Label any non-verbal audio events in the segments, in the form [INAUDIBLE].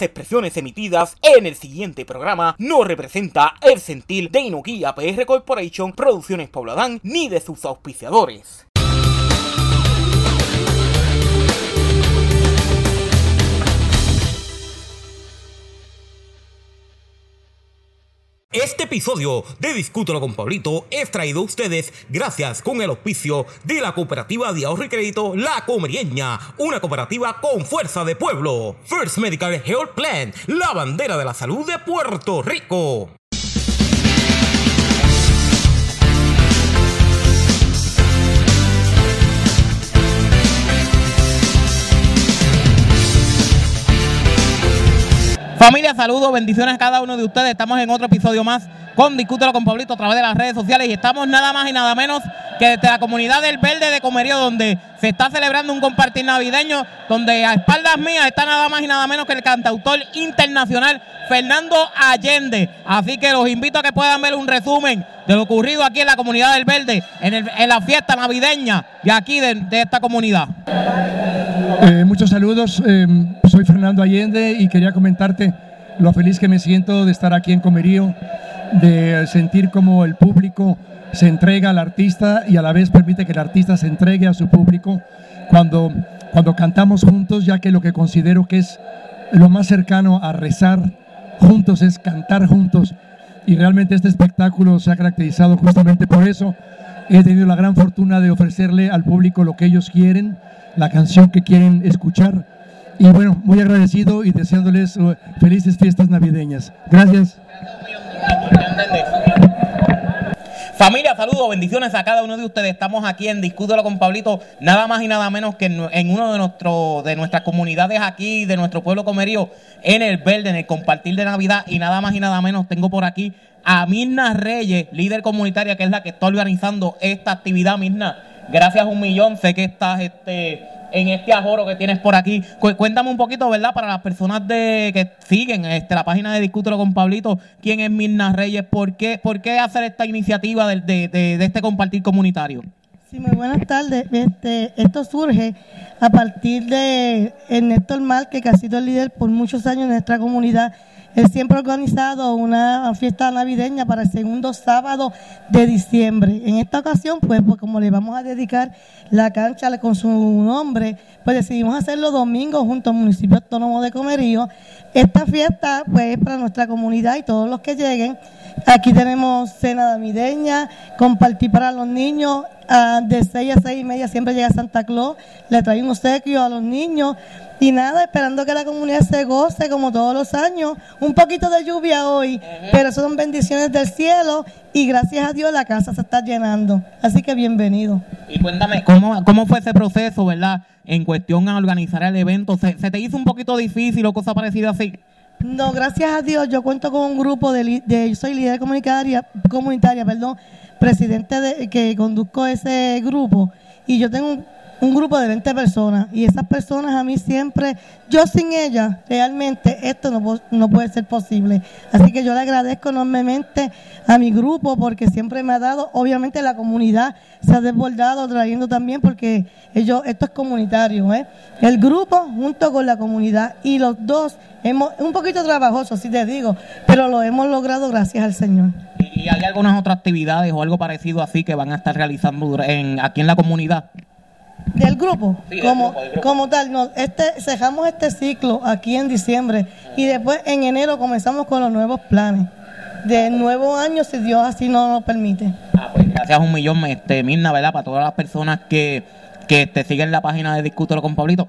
Las expresiones emitidas en el siguiente programa no representa el sentir de Inokia PR Corporation, Producciones Pobladán, ni de sus auspiciadores. Este episodio de Discútelo con Pablito es traído a ustedes gracias con el auspicio de la cooperativa de ahorro y crédito La Comerieña, una cooperativa con fuerza de pueblo. First Medical Health Plan, la bandera de la salud de Puerto Rico. Familia, saludos, bendiciones a cada uno de ustedes. Estamos en otro episodio más con Discútelo con Pablito a través de las redes sociales y estamos nada más y nada menos que desde la comunidad del Verde de Comerío, donde se está celebrando un compartir navideño, donde a espaldas mías está nada más y nada menos que el cantautor internacional Fernando Allende. Así que los invito a que puedan ver un resumen de lo ocurrido aquí en la comunidad del Verde, en, la fiesta navideña de aquí de, esta comunidad. Eh, muchos saludos, eh, soy Fernando Allende y quería comentarte lo feliz que me siento de estar aquí en Comerío, de sentir como el público se entrega al artista y a la vez permite que el artista se entregue a su público cuando, cuando cantamos juntos, ya que lo que considero que es lo más cercano a rezar juntos es cantar juntos y realmente este espectáculo se ha caracterizado justamente por eso. He tenido la gran fortuna de ofrecerle al público lo que ellos quieren, la canción que quieren escuchar. Y bueno, muy agradecido y deseándoles uh, felices fiestas navideñas. Gracias. Familia, saludos, bendiciones a cada uno de ustedes. Estamos aquí en Discútelo con Pablito, nada más y nada menos que en, uno de, nuestro, de nuestras comunidades aquí, de nuestro pueblo comerío, en el verde, en el compartir de Navidad. Y nada más y nada menos tengo por aquí a Mirna Reyes, líder comunitaria, que es la que está organizando esta actividad, Mirna. Gracias un millón, sé que estás este, en este ajoro que tienes por aquí. Cuéntame un poquito, ¿verdad? Para las personas de que siguen este, la página de Discútelo con Pablito, ¿quién es Mirna Reyes? ¿Por qué, por qué hacer esta iniciativa de, de, de, este compartir comunitario? Sí, muy buenas tardes. Este, esto surge a partir de Néstor Mal, que ha sido el líder por muchos años en nuestra comunidad él siempre ha organizado una fiesta navideña para el segundo sábado de diciembre. En esta ocasión, pues, pues como le vamos a dedicar la cancha con su nombre, pues decidimos hacerlo domingo junto al municipio autónomo de Comerío. Esta fiesta, pues, es para nuestra comunidad y todos los que lleguen. Aquí tenemos cena navideña, compartir para los niños. Ah, de 6 a 6 y media siempre llega Santa Claus, le trae un obsequio a los niños. Y nada, esperando que la comunidad se goce como todos los años. Un poquito de lluvia hoy, pero son bendiciones del cielo y gracias a Dios la casa se está llenando. Así que bienvenido. Y cuéntame, ¿cómo, cómo fue ese proceso, verdad? En cuestión a organizar el evento. ¿Se, te hizo un poquito difícil o cosa parecida así? No, gracias a Dios yo cuento con un grupo de, de yo soy líder comunitaria, comunitaria, perdón, presidente de, que conduzco ese grupo y yo tengo un un grupo de 20 personas y esas personas a mí siempre, yo sin ellas, realmente esto no, no puede ser posible. Así que yo le agradezco enormemente a mi grupo porque siempre me ha dado, obviamente la comunidad se ha desbordado trayendo también porque ellos, esto es comunitario, ¿eh? el grupo junto con la comunidad y los dos hemos, un poquito trabajoso, si te digo, pero lo hemos logrado gracias al Señor. ¿Y hay algunas otras actividades o algo parecido así que van a estar realizando en, aquí en la comunidad? Del grupo, como, como tal. No, este, cerramos este ciclo aquí en diciembre y después en enero comenzamos con los nuevos planes de nuevo año si Dios así no nos permite. Ah, pues gracias un millón, este, Mirna, ¿verdad? Para todas las personas que, que te siguen la página de Discútelo con Pablito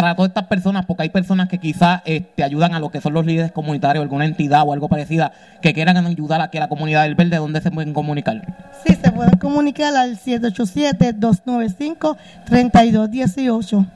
para todas estas personas, porque hay personas que quizás te este, ayudan a lo que son los líderes comunitarios, alguna entidad o algo parecida, que quieran ayudar a que la comunidad del verde, ¿dónde se pueden comunicar? Sí, se pueden comunicar al 787-295-3218.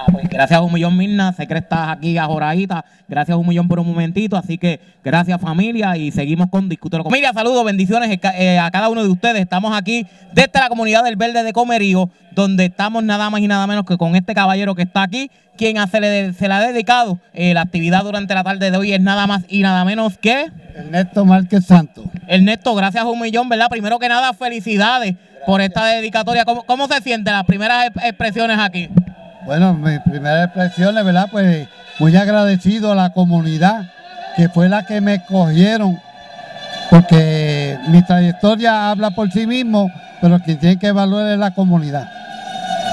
Ah, pues gracias un millón, Mirna. Sé que estás aquí ajoradita. Gracias un millón por un momentito. Así que gracias, familia. Y seguimos con Discútelo. Familia, saludos, bendiciones eh, a cada uno de ustedes. Estamos aquí desde la comunidad del Verde de Comerío, donde estamos nada más y nada menos que con este caballero que está aquí, quien se le, se le ha dedicado eh, la actividad durante la tarde de hoy. Es nada más y nada menos que. Ernesto Márquez Santos. Ernesto, gracias un millón, ¿verdad? Primero que nada, felicidades por esta dedicatoria. ¿Cómo, cómo se sienten las primeras expresiones aquí? Bueno, mis primeras expresiones, ¿verdad? Pues muy agradecido a la comunidad que fue la que me escogieron, porque mi trayectoria habla por sí mismo, pero quien tiene que evaluar es la comunidad.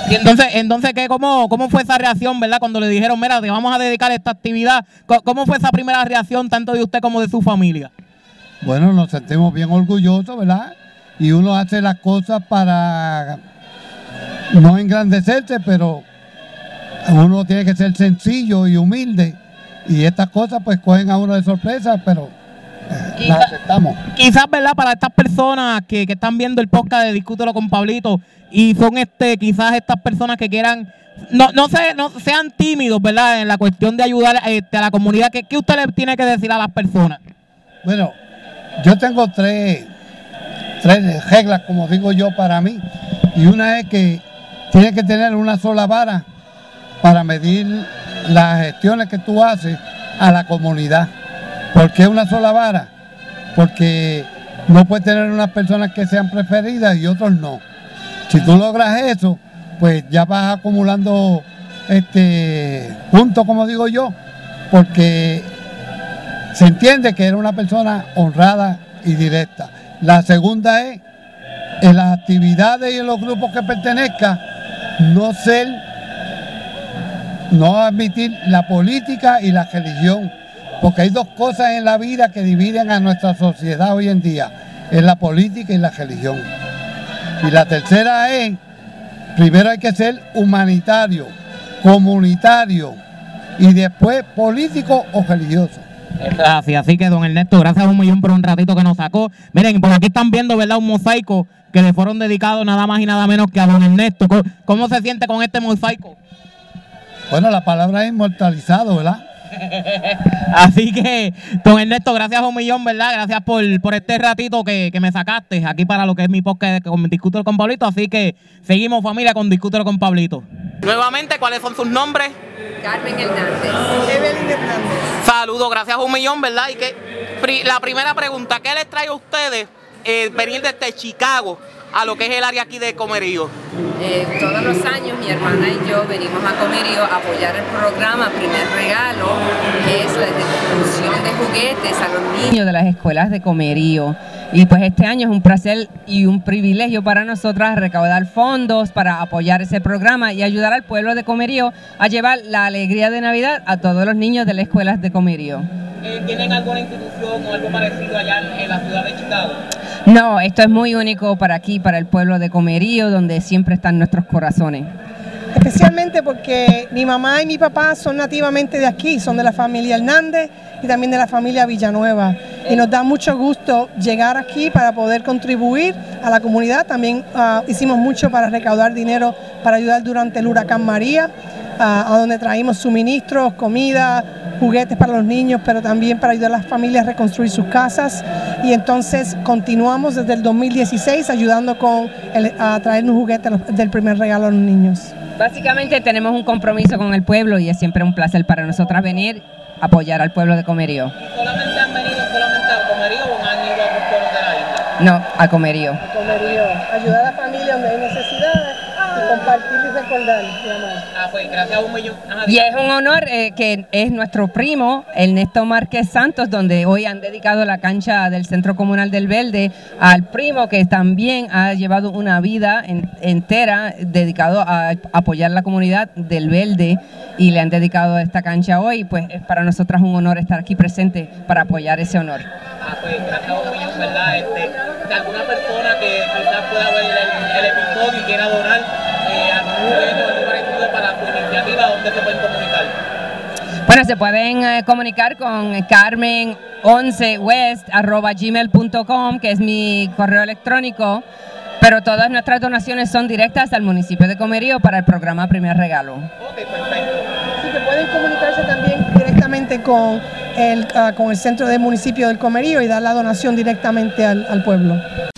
Y entonces, entonces ¿qué, cómo, ¿cómo fue esa reacción, verdad? Cuando le dijeron, mira, te vamos a dedicar esta actividad. ¿Cómo fue esa primera reacción tanto de usted como de su familia? Bueno, nos sentimos bien orgullosos, ¿verdad? Y uno hace las cosas para no engrandecerse, pero uno tiene que ser sencillo y humilde. Y estas cosas pues cogen a uno de sorpresa, pero eh, las aceptamos. Quizás, ¿verdad? Para estas personas que, que están viendo el podcast de Discútelo con Pablito, y son este quizás estas personas que quieran no, no, se, no sean tímidos, ¿verdad? En la cuestión de ayudar este, a la comunidad. ¿Qué, ¿Qué, usted le tiene que decir a las personas? Bueno, yo tengo tres, tres reglas, como digo yo, para mí. Y una es que tiene que tener una sola vara para medir las gestiones que tú haces a la comunidad. ¿Por qué una sola vara? Porque no puede tener unas personas que sean preferidas y otros no. Si tú logras eso, pues ya vas acumulando este puntos, como digo yo, porque se entiende que era una persona honrada y directa. La segunda es, en las actividades y en los grupos que pertenezca, no ser, no admitir la política y la religión, porque hay dos cosas en la vida que dividen a nuestra sociedad hoy en día, es la política y la religión. Y la tercera es, primero hay que ser humanitario, comunitario y después político o religioso. Así, así que don Ernesto, gracias a un millón por un ratito que nos sacó. Miren, por aquí están viendo, ¿verdad? Un mosaico que le fueron dedicados nada más y nada menos que a don Ernesto. ¿Cómo se siente con este mosaico? Bueno, la palabra es inmortalizado, ¿verdad? [LAUGHS] Así que, don Ernesto, gracias a un millón, ¿verdad? Gracias por, por este ratito que, que, me sacaste aquí para lo que es mi podcast con Discútelo con Pablito. Así que seguimos, familia, con Discútelo con Pablito. Nuevamente, ¿cuáles son sus nombres? Carmen Hernández. Evelyn Hernández. Saludos, gracias a un millón, ¿verdad? Y que la primera pregunta, ¿qué les trae a ustedes eh, venir desde Chicago a lo que es el área aquí de Comerío? Eh, todos los años mi hermana y yo venimos a Comerío a apoyar el programa Primer Regalo, que es la distribución de juguetes a los niños de las escuelas de Comerío. Y pues este año es un placer y un privilegio para nosotras recaudar fondos para apoyar ese programa y ayudar al pueblo de Comerío a llevar la alegría de Navidad a todos los niños de las escuelas de Comerío. Eh, ¿Tienen alguna institución o algo parecido allá en la ciudad de Chicago? No, esto es muy único para aquí, para el pueblo de Comerío, donde siempre están nuestros corazones. Especialmente porque mi mamá y mi papá son nativamente de aquí, son de la familia Hernández y también de la familia Villanueva. Y nos da mucho gusto llegar aquí para poder contribuir a la comunidad. También uh, hicimos mucho para recaudar dinero para ayudar durante el huracán María, uh, a donde traímos suministros, comida, juguetes para los niños, pero también para ayudar a las familias a reconstruir sus casas. Y entonces continuamos desde el 2016 ayudando con el, a traernos juguetes del primer regalo a los niños. Básicamente tenemos un compromiso con el pueblo y es siempre un placer para nosotras venir a apoyar al pueblo de Comerío. ¿Solamente han venido solamente a Comerío o han ido a otros pueblos de la isla? No, a Comerío. A Comerío, ayudar a la familia donde hay necesidades y compartir y recordar. Ah, pues gracias a un millón. Ajá, Y es un honor eh, que es nuestro primo, Ernesto Márquez Santos, donde hoy han dedicado la cancha del Centro Comunal del Verde al primo que también ha llevado una vida en- entera dedicado a apoyar la comunidad del Verde y le han dedicado esta cancha hoy. Pues es para nosotras un honor estar aquí presente para apoyar ese honor. Ah, pues gracias a un millón, ¿verdad? Este, de alguna persona que quizás pueda ver el, el episodio y quiera donar Bueno, se pueden eh, comunicar con carmen11west.gmail.com, que es mi correo electrónico, pero todas nuestras donaciones son directas al municipio de Comerío para el programa Primer Regalo. Ok, perfecto. Así que pueden comunicarse también directamente con el, ah, con el centro del municipio del Comerío y dar la donación directamente al pueblo.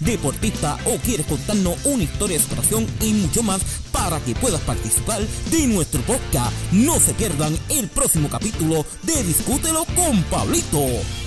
deportista o quieres contarnos una historia de superación y mucho más para que puedas participar de nuestro podcast. No se pierdan el próximo capítulo de Discútelo con Pablito.